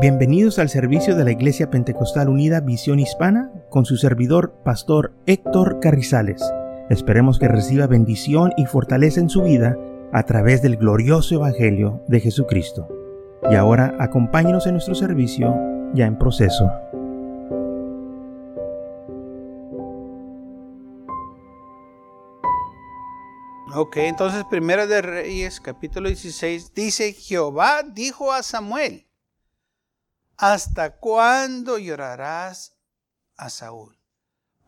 Bienvenidos al servicio de la Iglesia Pentecostal Unida Visión Hispana con su servidor, Pastor Héctor Carrizales. Esperemos que reciba bendición y fortaleza en su vida a través del glorioso Evangelio de Jesucristo. Y ahora acompáñenos en nuestro servicio ya en proceso. Ok, entonces Primera de Reyes, capítulo 16, dice, Jehová dijo a Samuel, ¿Hasta cuándo llorarás a Saúl?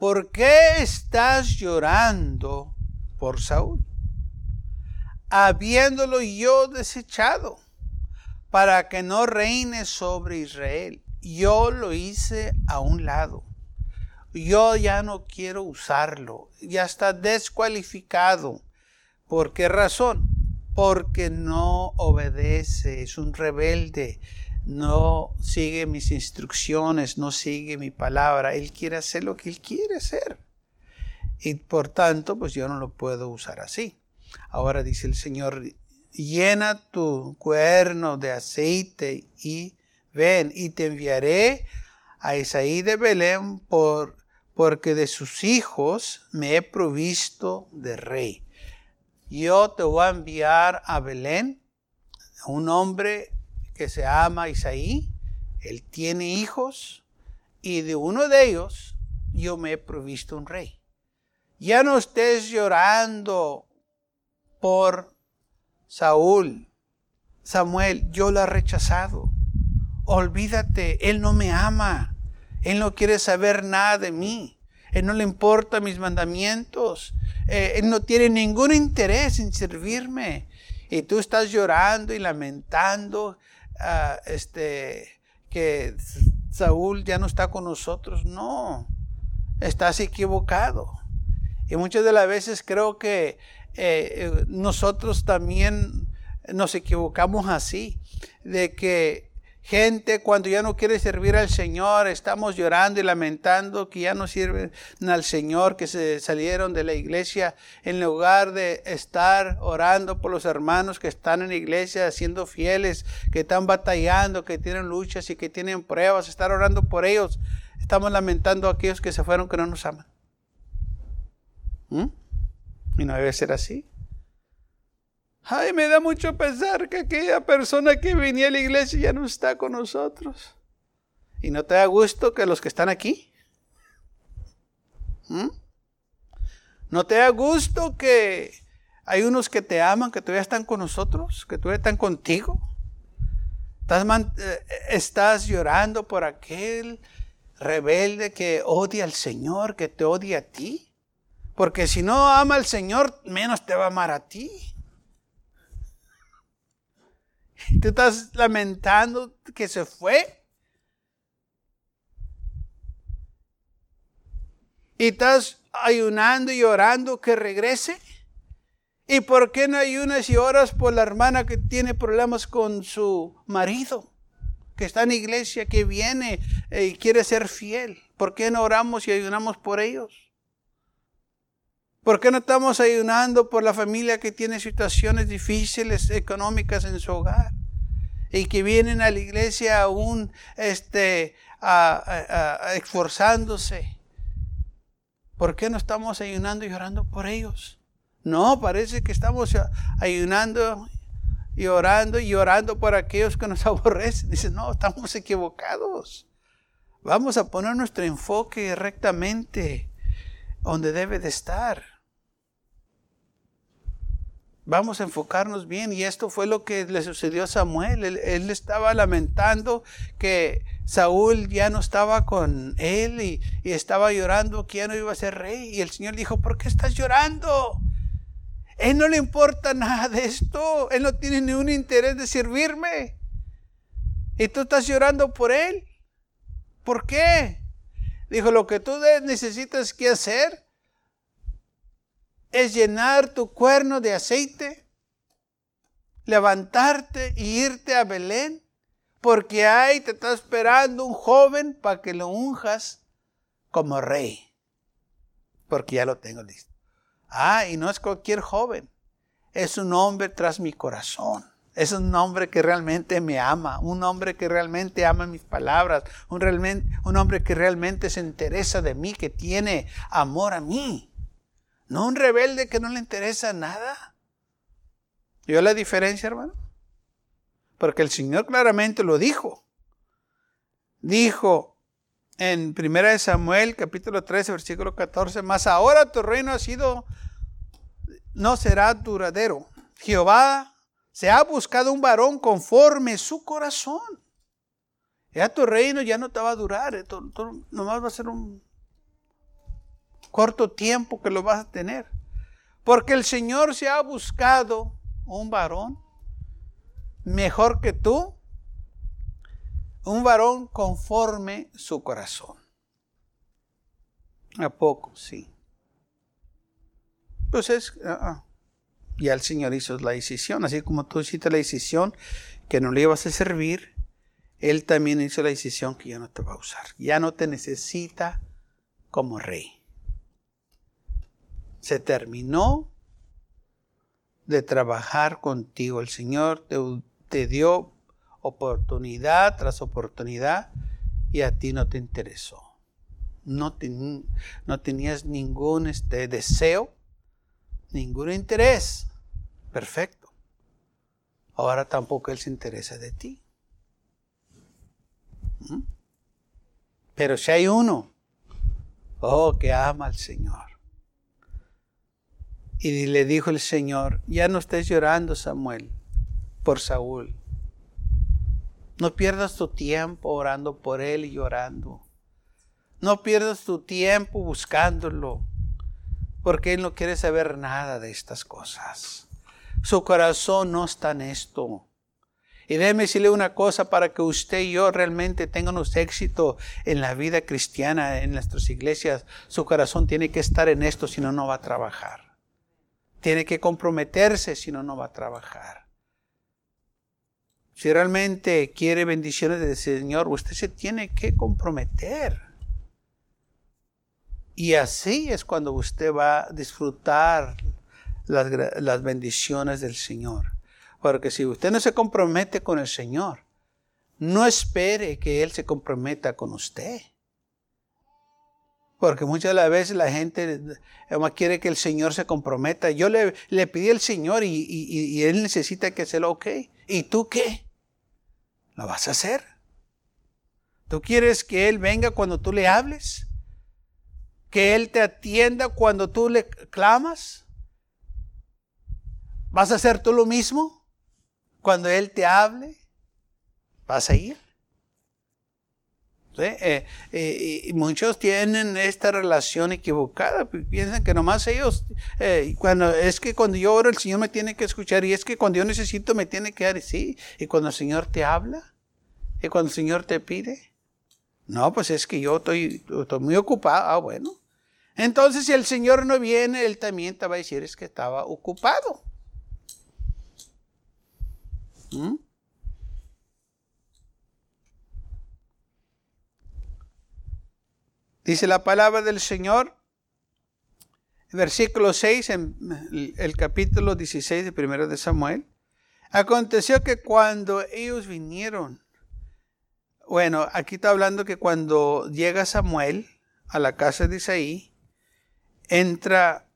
¿Por qué estás llorando por Saúl? Habiéndolo yo desechado para que no reine sobre Israel. Yo lo hice a un lado. Yo ya no quiero usarlo. Ya está descualificado. ¿Por qué razón? Porque no obedece, es un rebelde no sigue mis instrucciones, no sigue mi palabra. Él quiere hacer lo que él quiere hacer. Y por tanto, pues yo no lo puedo usar así. Ahora dice el Señor, llena tu cuerno de aceite y ven y te enviaré a Isaí de Belén por, porque de sus hijos me he provisto de rey. Yo te voy a enviar a Belén, un hombre que se llama Isaí, él tiene hijos y de uno de ellos yo me he provisto un rey. Ya no estés llorando por Saúl, Samuel, yo lo he rechazado. Olvídate, él no me ama. Él no quiere saber nada de mí. Él no le importa mis mandamientos. Eh, él no tiene ningún interés en servirme. Y tú estás llorando y lamentando este, que Saúl ya no está con nosotros. No, estás equivocado. Y muchas de las veces creo que eh, eh, nosotros también nos equivocamos así, de que Gente cuando ya no quiere servir al Señor, estamos llorando y lamentando que ya no sirven al Señor, que se salieron de la iglesia en lugar de estar orando por los hermanos que están en la iglesia, siendo fieles, que están batallando, que tienen luchas y que tienen pruebas, estar orando por ellos. Estamos lamentando a aquellos que se fueron que no nos aman. ¿Mm? Y no debe ser así. Ay, me da mucho pesar que aquella persona que venía a la iglesia ya no está con nosotros. ¿Y no te da gusto que los que están aquí? ¿Mm? ¿No te da gusto que hay unos que te aman, que todavía están con nosotros, que todavía están contigo? ¿Estás, eh, estás llorando por aquel rebelde que odia al Señor, que te odia a ti? Porque si no ama al Señor, menos te va a amar a ti. Tú estás lamentando que se fue. Y estás ayunando y orando que regrese. ¿Y por qué no ayunas y oras por la hermana que tiene problemas con su marido? Que está en iglesia, que viene eh, y quiere ser fiel. ¿Por qué no oramos y ayunamos por ellos? ¿Por qué no estamos ayunando por la familia que tiene situaciones difíciles económicas en su hogar? Y que vienen a la iglesia aún este, esforzándose. ¿Por qué no estamos ayunando y orando por ellos? No, parece que estamos ayunando y orando y orando por aquellos que nos aborrecen. Dice, no, estamos equivocados. Vamos a poner nuestro enfoque rectamente donde debe de estar. Vamos a enfocarnos bien y esto fue lo que le sucedió a Samuel. Él, estaba lamentando que Saúl ya no estaba con él y, estaba llorando que ya no iba a ser rey. Y el Señor dijo, ¿por qué estás llorando? Él no le importa nada de esto. Él no tiene ningún interés de servirme. Y tú estás llorando por él. ¿Por qué? Dijo, lo que tú necesitas que hacer es llenar tu cuerno de aceite, levantarte y irte a Belén, porque ahí te está esperando un joven para que lo unjas como rey, porque ya lo tengo listo. Ah, y no es cualquier joven, es un hombre tras mi corazón. Es un hombre que realmente me ama, un hombre que realmente ama mis palabras, un, realmente, un hombre que realmente se interesa de mí, que tiene amor a mí. No un rebelde que no le interesa nada. ¿Yo la diferencia, hermano? Porque el Señor claramente lo dijo. Dijo en 1 Samuel capítulo 13 versículo 14, mas ahora tu reino ha sido, no será duradero. Jehová se ha buscado un varón conforme su corazón. Ya tu reino ya no te va a durar, eh, nomás va a ser un corto tiempo que lo vas a tener. Porque el Señor se ha buscado un varón mejor que tú, un varón conforme su corazón. ¿A poco? Sí. Pues es, ah, ah. ya el Señor hizo la decisión, así como tú hiciste la decisión que no le ibas a servir, Él también hizo la decisión que ya no te va a usar, ya no te necesita como rey. Se terminó de trabajar contigo. El Señor te, dio oportunidad tras oportunidad y a ti no te interesó. No, tenías ningún este, deseo, ningún interés. Perfecto. Ahora tampoco Él se interesa de ti. ¿Mm? Pero si hay uno, oh, que ama al Señor y le dijo el Señor, ya no estés llorando, Samuel, por Saúl. No pierdas tu tiempo orando por él y llorando. No pierdas tu tiempo buscándolo, porque él no quiere saber nada de estas cosas. Su corazón no está en esto. Y déjeme decirle una cosa para que usted y yo realmente tengamos éxito en la vida cristiana, en nuestras iglesias. Su corazón tiene que estar en esto, si no, no va a trabajar. Tiene que comprometerse, si no, no va a trabajar. Si realmente quiere bendiciones del Señor, usted se tiene que comprometer. Y así es cuando usted va a disfrutar las, las, bendiciones del Señor. Porque si usted no se compromete con el Señor, no espere que Él se comprometa con usted. Porque muchas de las veces la gente quiere que el Señor se comprometa. Yo le, le pedí al Señor y, Él necesita que se lo ok. ¿Y tú qué? ¿Lo vas a hacer? ¿Tú quieres que Él venga cuando tú le hables? ¿Que Él te atienda cuando tú le clamas? ¿Vas a hacer tú lo mismo? Cuando Él te hable, ¿vas a ir? Eh, eh, y muchos tienen esta relación equivocada, piensan que nomás ellos, eh, cuando es que cuando yo oro el Señor me tiene que escuchar y es que cuando yo necesito me tiene que dar, sí, y cuando el Señor te habla, y cuando el Señor te pide, no, pues es que yo estoy, estoy muy ocupado, ah, bueno. Entonces si el Señor no viene, Él también te va a decir es que estaba ocupado. ¿Mm? Dice la palabra del Señor, versículo 6, en el capítulo 16 de primero de Samuel. Aconteció que cuando ellos vinieron, bueno, aquí está hablando que cuando llega Samuel a la casa de Isaí, entra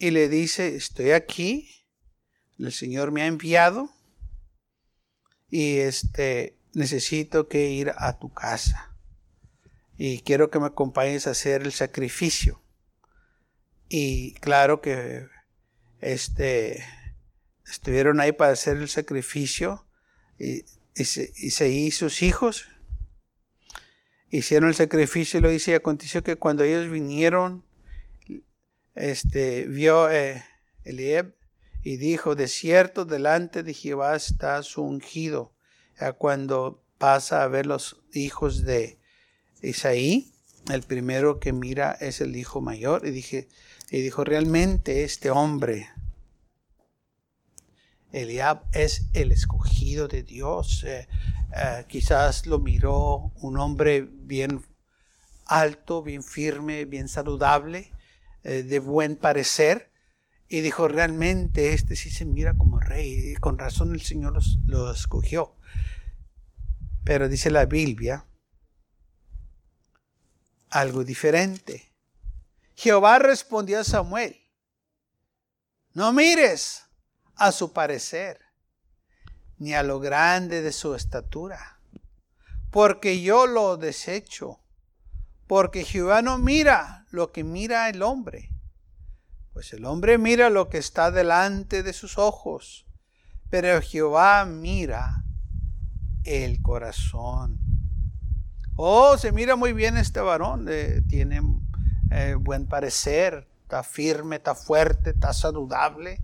y le dice, estoy aquí, el Señor me ha enviado y este necesito que ir a tu casa y quiero que me acompañes a hacer el sacrificio. Y claro que este, estuvieron ahí para hacer el sacrificio y, y, se, y sus hijos hicieron el sacrificio y lo dice y aconteció que cuando ellos vinieron, este, vio eh, Eliab y dijo, de cierto delante de Jehová está su ungido. cuando pasa a ver los hijos de Isaí, el primero que mira es el hijo mayor, y, dije, y dijo, realmente este hombre, Eliab, es el escogido de Dios. Eh, eh, quizás lo miró un hombre bien alto, bien firme, bien saludable, eh, de buen parecer, Y dijo, realmente este sí se mira como rey. Y con razón el Señor lo escogió. Pero dice la Biblia algo diferente. Jehová respondió a Samuel, no mires a su parecer, ni a lo grande de su estatura, porque yo lo desecho, porque Jehová no mira lo que mira el hombre, pues el hombre mira lo que está delante de sus ojos, pero Jehová mira el corazón. Oh, se mira muy bien este varón, eh, tiene eh, buen parecer, está firme, está fuerte, está saludable.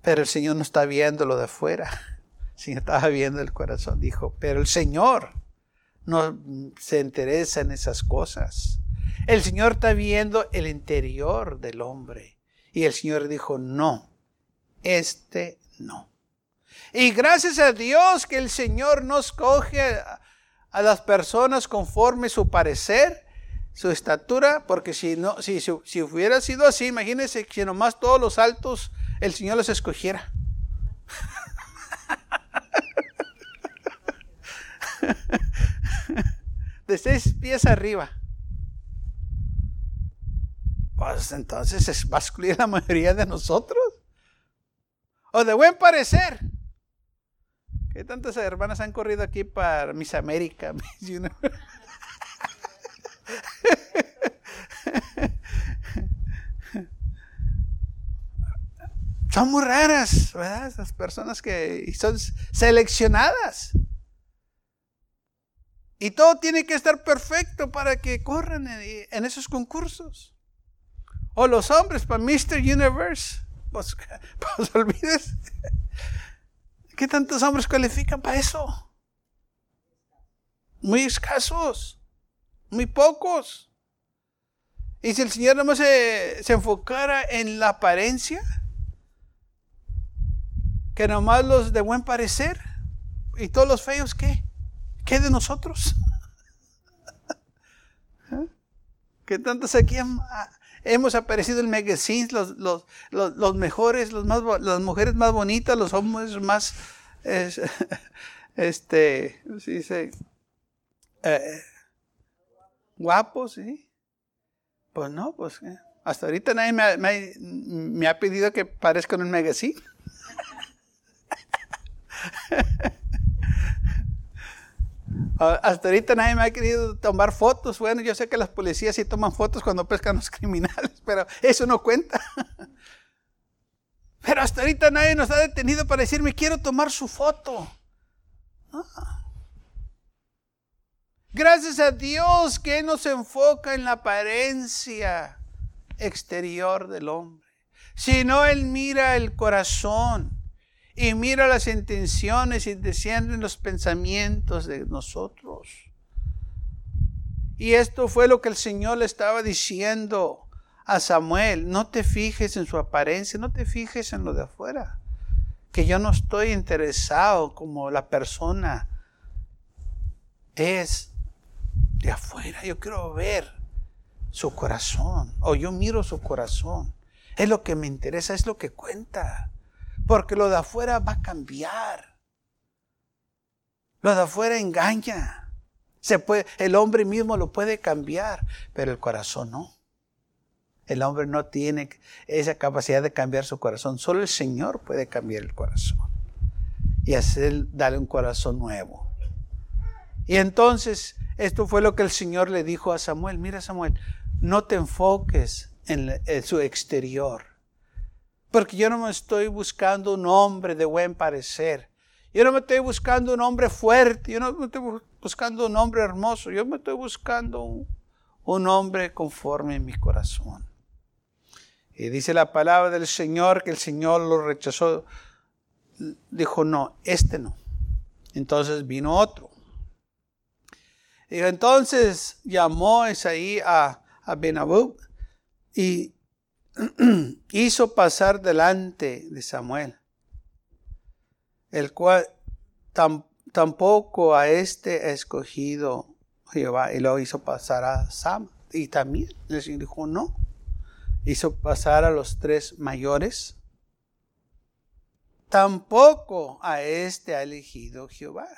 Pero el Señor no está viendo lo de afuera, sino estaba viendo el corazón. Dijo, pero el Señor no se interesa en esas cosas. El Señor está viendo el interior del hombre. Y el Señor dijo, no, este no. Y gracias a Dios que el Señor nos coge a, las personas conforme su parecer, su estatura, porque si no, si, si, hubiera sido así, imagínense que nomás todos los altos el Señor los escogiera. De seis pies arriba. Pues entonces va a excluir la mayoría de nosotros. O de buen parecer. ¿Qué tantas hermanas han corrido aquí para Miss América? son muy raras, ¿verdad? Esas personas que son seleccionadas. Y todo tiene que estar perfecto para que corran en, esos concursos. O los hombres para Mr. Universe. Pues, pues olvides. ¿Qué tantos hombres cualifican para eso? Muy escasos, muy pocos. Y si el Señor no se, se enfocara en la apariencia, que nomás los de buen parecer y todos los feos, ¿qué? ¿Qué de nosotros? ¿Eh? ¿Qué tantos aquí hemos aparecido en magazines, los, los, los, mejores, los más, las mujeres más bonitas, los hombres más, este, ¿sí dice? Eh, guapos, ¿sí? Pues no, pues ¿eh? hasta ahorita nadie me, me, ha pedido que parezca en un magazine. Hasta ahorita nadie me ha querido tomar fotos. Bueno, yo sé que las policías sí toman fotos cuando pescan los criminales, pero eso no cuenta. Pero hasta ahorita nadie nos ha detenido para decirme, quiero tomar su foto. Gracias a Dios que no se enfoca en la apariencia exterior del hombre, sino Él mira el corazón y mira las intenciones y descienden los pensamientos de nosotros. Y esto fue lo que el Señor le estaba diciendo a Samuel. No te fijes en su apariencia, no te fijes en lo de afuera. Que yo no estoy interesado como la persona es de afuera. Yo quiero ver su corazón. O yo miro su corazón. Es lo que me interesa, es lo que cuenta. Porque lo de afuera va a cambiar. Lo de afuera engaña. Se puede, el hombre mismo lo puede cambiar, pero el corazón no. El hombre no tiene esa capacidad de cambiar su corazón. Solo el Señor puede cambiar el corazón y hacer, darle un corazón nuevo. Y entonces, esto fue lo que el Señor le dijo a Samuel. Mira, Samuel, no te enfoques en su exterior. Porque yo no me estoy buscando un hombre de buen parecer. Yo no me estoy buscando un hombre fuerte. Yo no me estoy buscando un hombre hermoso. Yo me estoy buscando un, hombre conforme en mi corazón. Y dice la palabra del Señor que el Señor lo rechazó. Dijo, no, este no. Entonces vino otro. Y entonces llamó Isaí a, a Benabú y hizo pasar delante de Samuel, el cual tampoco a este escogido Jehová y lo hizo pasar a Sam. Y también el dijo, no, hizo pasar a los tres mayores, tampoco a este ha elegido Jehová.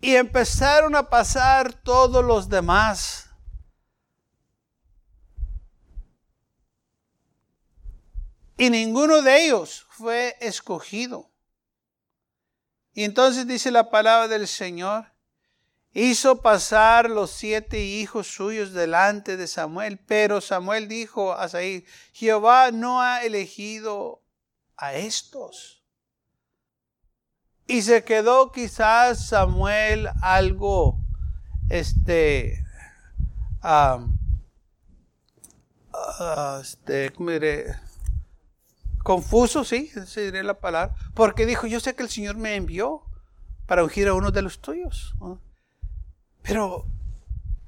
Y empezaron a pasar todos los demás. Y ninguno de ellos fue escogido. Y entonces dice la palabra del Señor, hizo pasar los siete hijos suyos delante de Samuel, pero Samuel dijo a Saí, Jehová no ha elegido a estos. Y se quedó quizás Samuel algo, este, este, ¿cómo diré? Confuso, sí, esa diré la palabra. Porque dijo, yo sé que el Señor me envió para ungir a uno de los tuyos. Pero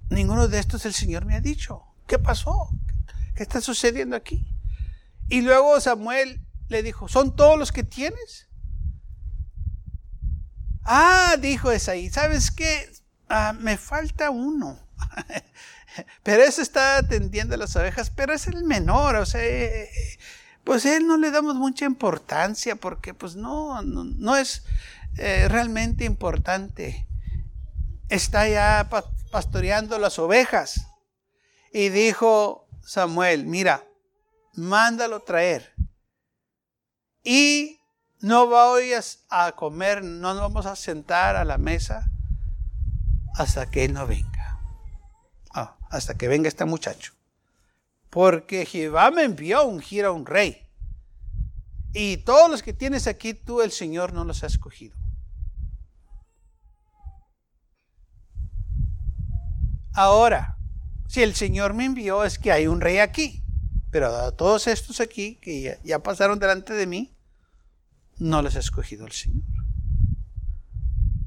ninguno de estos el Señor me ha dicho. ¿Qué pasó? ¿Qué está sucediendo aquí? Y luego Samuel le dijo, ¿son todos los que tienes? Ah, dijo Esaí, ¿sabes qué? Ah, me falta uno. pero ese está atendiendo las ovejas, pero es el menor, o sea, eh, pues él no le damos mucha importancia porque pues no, no, es eh, realmente importante. Está ya pastoreando las ovejas. Y dijo Samuel, mira, mándalo traer. Y no vayas a comer, no nos vamos a sentar a la mesa hasta que Él no venga. Ah, hasta que venga este muchacho. Porque Jehová me envió a ungir a un rey. Y todos los que tienes aquí, tú el Señor no los ha escogido. Ahora, si el Señor me envió, es que hay un rey aquí. Pero a todos estos aquí, que ya pasaron delante de mí, no les ha escogido el Señor.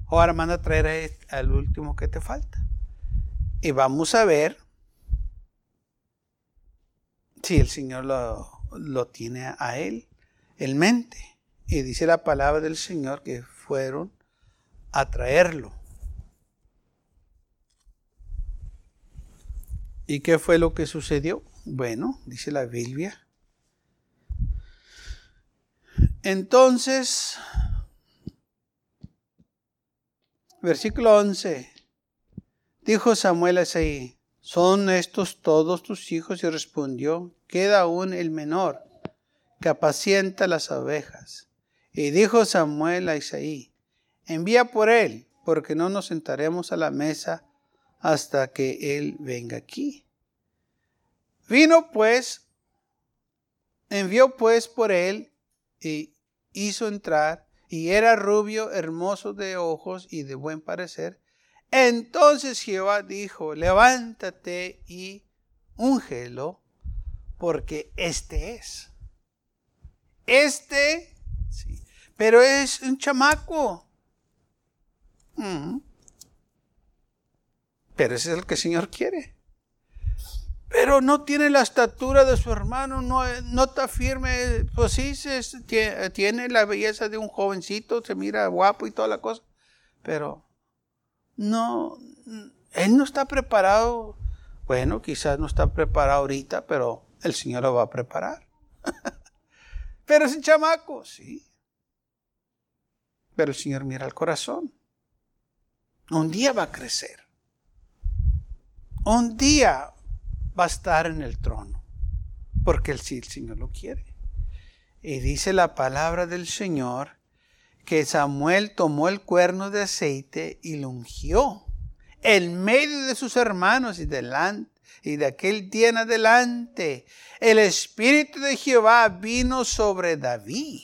Ahora manda a traer al último que te falta. Y vamos a ver si el Señor lo, lo tiene a él en mente. Y dice la palabra del Señor que fueron a traerlo. ¿Y qué fue lo que sucedió? Bueno, dice la Biblia entonces, versículo 11, dijo Samuel a ¿son estos todos tus hijos? Y respondió, queda aún el menor, que apacienta las ovejas. Y dijo Samuel a Isaí, envía por él, porque no nos sentaremos a la mesa hasta que él venga aquí. Vino pues, envió pues por él y hizo entrar, y era rubio, hermoso de ojos y de buen parecer. Entonces Jehová dijo, levántate y úngelo, porque este es. Este, sí, pero es un chamaco. Mm. Pero ese es el que el Señor quiere pero no tiene la estatura de su hermano, no, no está firme, pues sí, tiene la belleza de un jovencito, se mira guapo y toda la cosa, pero no, él no está preparado, bueno, quizás no está preparado ahorita, pero el Señor lo va a preparar. pero es un chamaco, sí. Pero el Señor mira el corazón. Un día va a crecer. Un día va a estar en el trono, porque el, el Señor lo quiere. Y dice la palabra del Señor que Samuel tomó el cuerno de aceite y lo ungió en medio de sus hermanos y delante. Y de aquel día en adelante, el Espíritu de Jehová vino sobre David.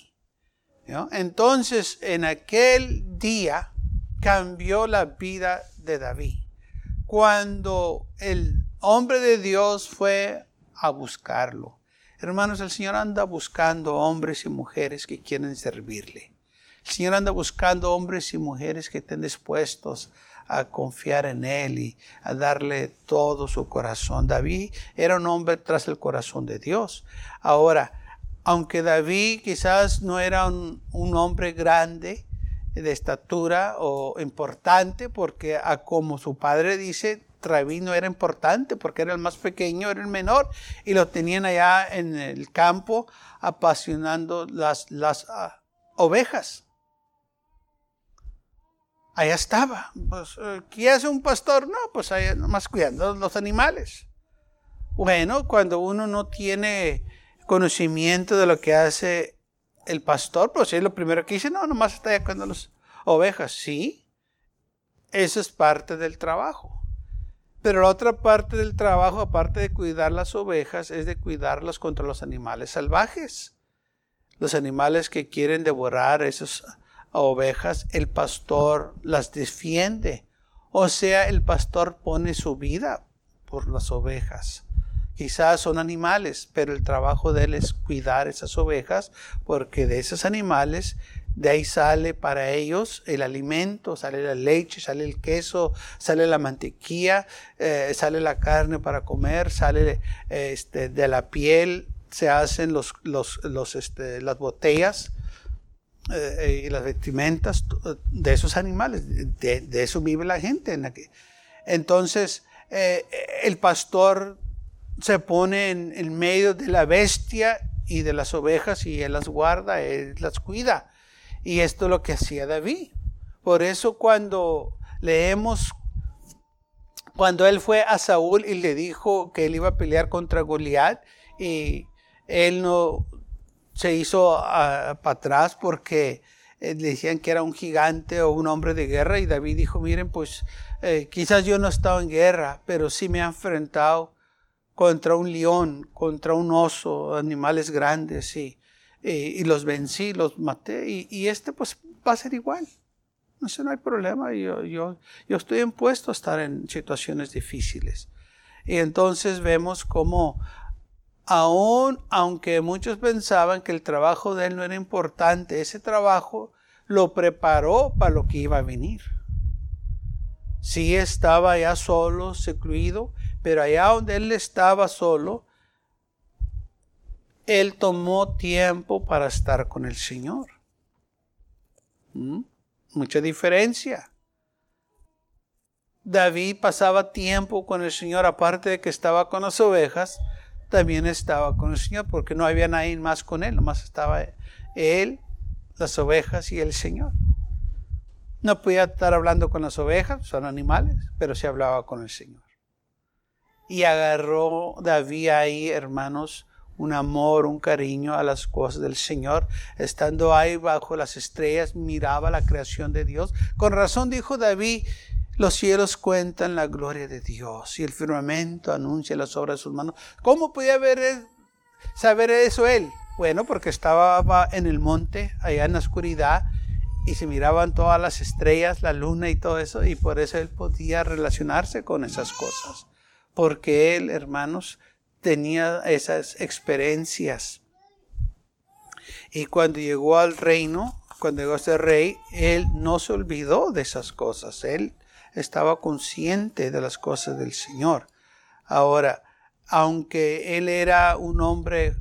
Entonces, en aquel día cambió la vida de David. Cuando el hombre de Dios fue a buscarlo. Hermanos, el Señor anda buscando hombres y mujeres que quieren servirle. El Señor anda buscando hombres y mujeres que estén dispuestos a confiar en Él y a darle todo su corazón. David era un hombre tras el corazón de Dios. Ahora, aunque David quizás no era un, hombre grande de estatura o importante, porque como su padre dice, David no era importante porque era el más pequeño, era el menor, y lo tenían allá en el campo apasionando las, las ah, ovejas. Allá estaba. Pues, eh, ¿Qué hace un pastor? No, pues allá nomás cuidando los animales. Bueno, cuando uno no tiene conocimiento de lo que hace el pastor, pues es lo primero que dice, no, nomás está allá cuidando las ovejas. Sí, eso es parte del trabajo. Pero la otra parte del trabajo, aparte de cuidar las ovejas, es de cuidarlas contra los animales salvajes. Los animales que quieren devorar esas ovejas, el pastor las defiende. O sea, el pastor pone su vida por las ovejas. Quizás son animales, pero el trabajo de él es cuidar esas ovejas, porque de esos animales de ahí sale para ellos el alimento, sale la leche, sale el queso, sale la mantequilla, eh, sale la carne para comer, sale este, de la piel, se hacen los, los, los este, las botellas eh, y las vestimentas de esos animales. De, eso vive la gente. Entonces, eh, el pastor se pone en, en medio de la bestia y de las ovejas y él las guarda, él las cuida. Y esto es lo que hacía David. Por eso cuando leemos, cuando él fue a Saúl y le dijo que él iba a pelear contra Goliat, y él no se hizo ah, para atrás porque eh, le decían que era un gigante o un hombre de guerra y David dijo, miren, pues eh, quizás yo no he estado en guerra, pero sí me he enfrentado contra un león, contra un oso, animales grandes, y y los vencí, los maté, y, este pues va a ser igual. No sé, no hay problema, yo, yo, yo estoy impuesto a estar en situaciones difíciles. Y entonces vemos cómo aún aunque muchos pensaban que el trabajo de él no era importante, ese trabajo lo preparó para lo que iba a venir. Sí estaba ya solo, secluido, pero allá donde él estaba solo, él tomó tiempo para estar con el Señor. ¿Mm? Mucha diferencia. David pasaba tiempo con el Señor, aparte de que estaba con las ovejas, también estaba con el Señor, porque no había nadie más con él, nomás estaba él, las ovejas y el Señor. No podía estar hablando con las ovejas, son animales, pero se hablaba con el Señor. Y agarró David ahí, hermanos, un amor, un cariño a las cosas del Señor. Estando ahí bajo las estrellas, miraba la creación de Dios. Con razón dijo David, los cielos cuentan la gloria de Dios y el firmamento anuncia las obras de sus manos. ¿Cómo podía ver, saber eso él? Bueno, porque estaba en el monte, allá en la oscuridad, y se miraban todas las estrellas, la luna y todo eso, y por eso él podía relacionarse con esas cosas. Porque él, hermanos, tenía esas experiencias. Y cuando llegó al reino, cuando llegó a ser rey, él no se olvidó de esas cosas. Él estaba consciente de las cosas del Señor. Ahora, aunque él era un hombre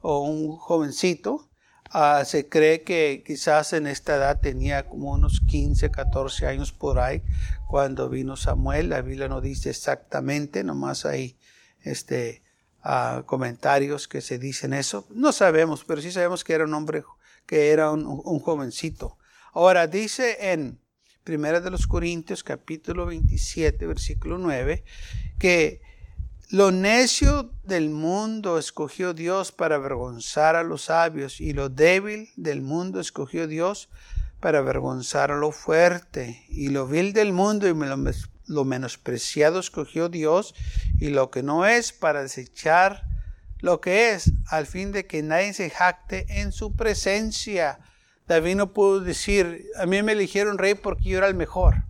o un jovencito, ah, se cree que quizás en esta edad tenía como unos 15, 14 años por ahí cuando vino Samuel. La Biblia no dice exactamente, nomás ahí este, comentarios que se dicen eso. No sabemos, pero sí sabemos que era un hombre, que era un, jovencito. Ahora dice en Primera de los Corintios capítulo 27 versículo 9 que lo necio del mundo escogió Dios para avergonzar a los sabios y lo débil del mundo escogió Dios para avergonzar a lo fuerte y lo vil del mundo y lo menospreciado escogió Dios y lo que no es para desechar lo que es, al fin de que nadie se jacte en su presencia. David no pudo decir, a mí me eligieron rey porque yo era el mejor. A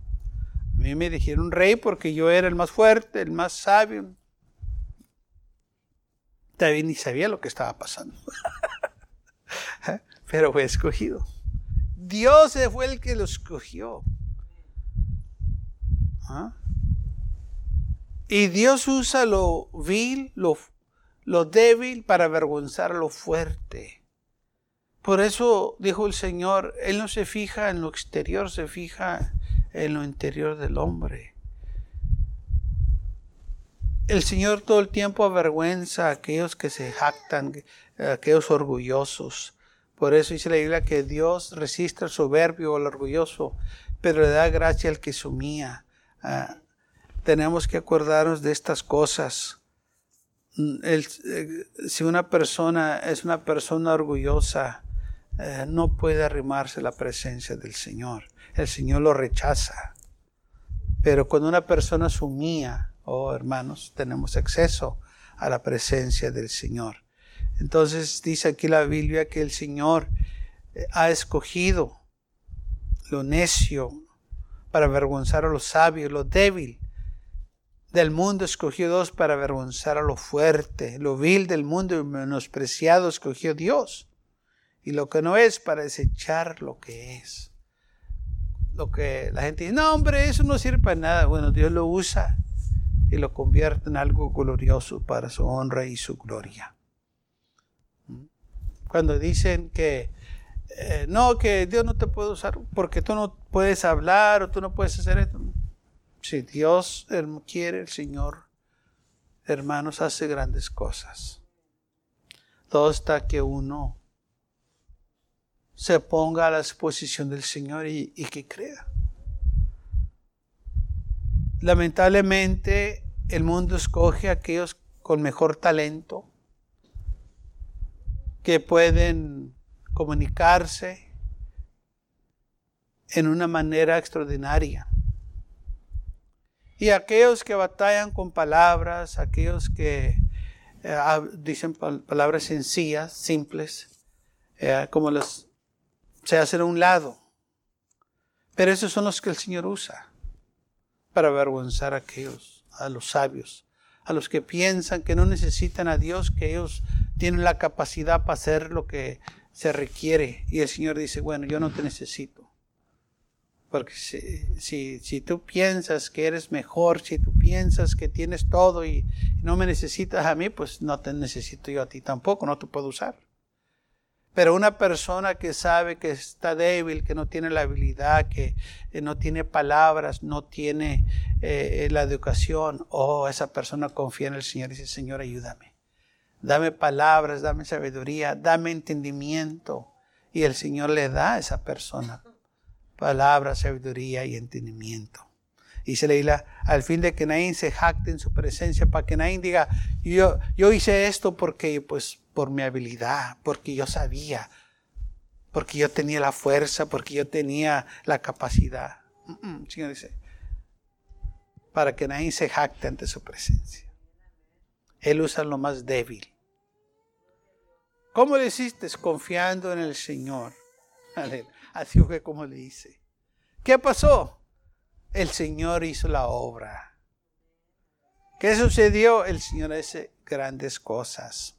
mí me eligieron rey porque yo era el más fuerte, el más sabio. David ni sabía lo que estaba pasando. Pero fue escogido. Dios fue el que lo escogió. ¿Ah? Y Dios usa lo vil, lo, lo débil para avergonzar lo fuerte. Por eso dijo el Señor, Él no se fija en lo exterior, se fija en lo interior del hombre. el Señor todo el tiempo avergüenza a aquellos que se jactan, a aquellos orgullosos. Por eso dice la Biblia que Dios resiste al soberbio o al orgulloso, pero le da gracia al que sumía. Ah, tenemos que acordarnos de estas cosas. Eh, si una persona es una persona orgullosa, eh, no puede arrimarse la presencia del Señor. El Señor lo rechaza. Pero cuando una persona sumía, oh hermanos, tenemos acceso a la presencia del Señor. Entonces dice aquí la Biblia que el Señor eh, ha escogido lo necio para avergonzar a los sabios, lo débil del mundo escogió Dios para avergonzar a lo fuerte, lo vil del mundo y menospreciado escogió Dios. Y lo que no es para desechar lo que es. Lo que la gente dice, no hombre, eso no sirve para nada. Bueno, Dios lo usa y lo convierte en algo glorioso para su honra y su gloria. Cuando dicen que eh, no, que Dios no te puede usar porque tú no puedes hablar o tú no puedes hacer esto. Si Dios quiere, el Señor, hermanos, hace grandes cosas. Todo está que uno se ponga a la exposición del Señor y, y que crea. Lamentablemente, el mundo escoge a aquellos con mejor talento, que pueden comunicarse en una manera extraordinaria. Y aquellos que batallan con palabras, aquellos que eh, dicen palabras sencillas, simples, eh, como los se hacen a un lado. Pero esos son los que el Señor usa para avergonzar a aquellos, a los sabios, a los que piensan que no necesitan a Dios, que ellos tienen la capacidad para hacer lo que se requiere. Y el Señor dice, bueno, yo no te necesito. Porque si, si, tú piensas que eres mejor, si tú piensas que tienes todo y no me necesitas a mí, pues no te necesito yo a ti tampoco, no te puedo usar. Pero una persona que sabe que está débil, que no tiene la habilidad, que eh, no tiene palabras, no tiene eh, la educación, oh, esa persona confía en el Señor y dice, Señor, ayúdame. Dame palabras, dame sabiduría, dame entendimiento. Y el Señor le da a esa persona palabra, sabiduría y entendimiento. Y se le al fin de que nadie se jacte en su presencia, para que nadie diga, yo, yo hice esto porque, pues, por mi habilidad, porque yo sabía, porque yo tenía la fuerza, porque yo tenía la capacidad. Señor dice, para que nadie se jacte ante su presencia. Él usa lo más débil. ¿Cómo le hiciste? Confiando en el Señor. Así fue como le dice. ¿Qué pasó? El Señor hizo la obra. ¿Qué sucedió? El Señor hace grandes cosas.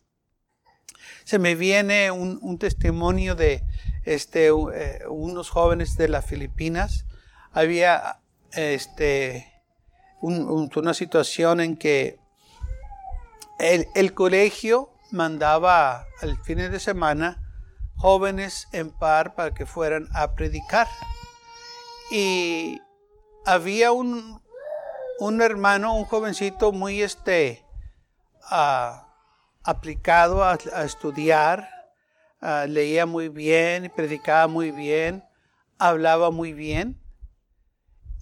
Se me viene un, testimonio de este, eh, unos jóvenes de las Filipinas. Había este, una situación en que el, colegio mandaba al fin de semana jóvenes en par para que fueran a predicar. Y había un, un hermano, un jovencito muy este, ah, aplicado a, estudiar, ah, leía muy bien, predicaba muy bien, hablaba muy bien.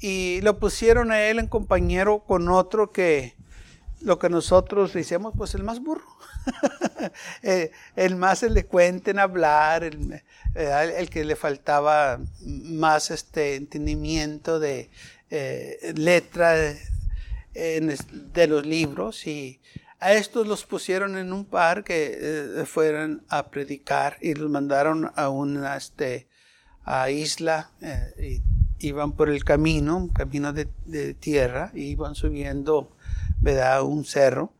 Y lo pusieron a él en compañero con otro que lo que nosotros decíamos, pues el más burro. Eh, el más elocuente en hablar, el, el, que le faltaba más este entendimiento de eh, letra de, los libros y a estos los pusieron en un par que eh, fueran a predicar y los mandaron a una este, a isla y iban por el camino, un camino de, de tierra, y iban subiendo ¿verdad? un cerro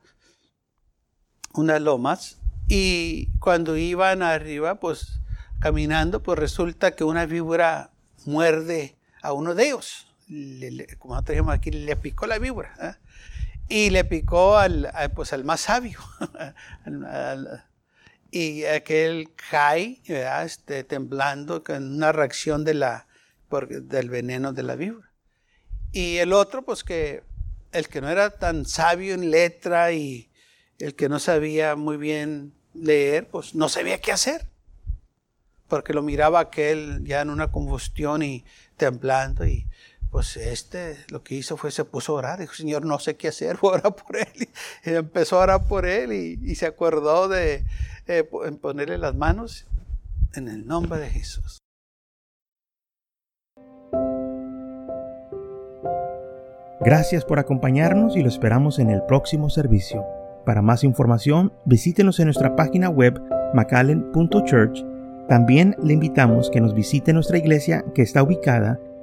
unas lomas y cuando iban arriba, pues caminando, pues resulta que una víbora muerde a uno de ellos. Como nosotros aquí, le picó la víbora. ¿eh? Y le picó al, pues, al más sabio. y aquel cae, este, temblando con una reacción de la, por, del veneno de la víbora. Y el otro, pues que el que no era tan sabio en letra y el que no sabía muy bien leer, pues no sabía qué hacer. Porque lo miraba aquel ya en una combustión y temblando y pues este lo que hizo fue se puso a orar. Dijo, Señor, no sé qué hacer, voy a orar por él. Y empezó a orar por él y, se acordó de eh, ponerle las manos en el nombre de Jesús. Gracias por acompañarnos y lo esperamos en el próximo servicio. Para más información, visítenos en nuestra página web macallen.church. También le invitamos que nos visite nuestra iglesia que está ubicada